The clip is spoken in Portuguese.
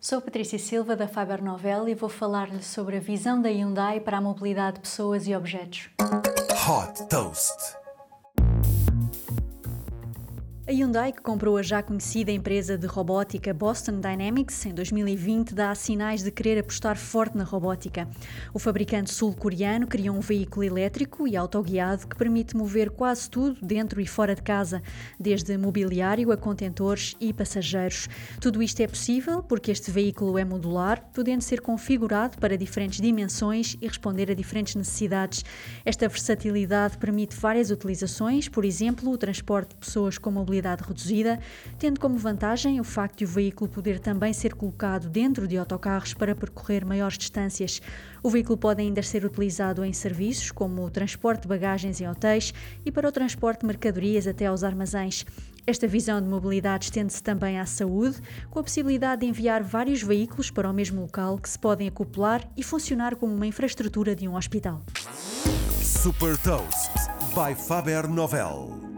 Sou Patrícia Silva da Faber Novel e vou falar-lhe sobre a visão da Hyundai para a mobilidade de pessoas e objetos. Hot Toast. A Hyundai, que comprou a já conhecida empresa de robótica Boston Dynamics em 2020, dá sinais de querer apostar forte na robótica. O fabricante sul-coreano criou um veículo elétrico e autoguiado que permite mover quase tudo dentro e fora de casa, desde mobiliário a contentores e passageiros. Tudo isto é possível porque este veículo é modular, podendo ser configurado para diferentes dimensões e responder a diferentes necessidades. Esta versatilidade permite várias utilizações, por exemplo, o transporte de pessoas com mobilidade mobilidade reduzida, tendo como vantagem o facto de o veículo poder também ser colocado dentro de autocarros para percorrer maiores distâncias. O veículo pode ainda ser utilizado em serviços como o transporte de bagagens em hotéis e para o transporte de mercadorias até aos armazéns. Esta visão de mobilidade estende-se também à saúde, com a possibilidade de enviar vários veículos para o mesmo local que se podem acoplar e funcionar como uma infraestrutura de um hospital. Super Toast by Faber Novel.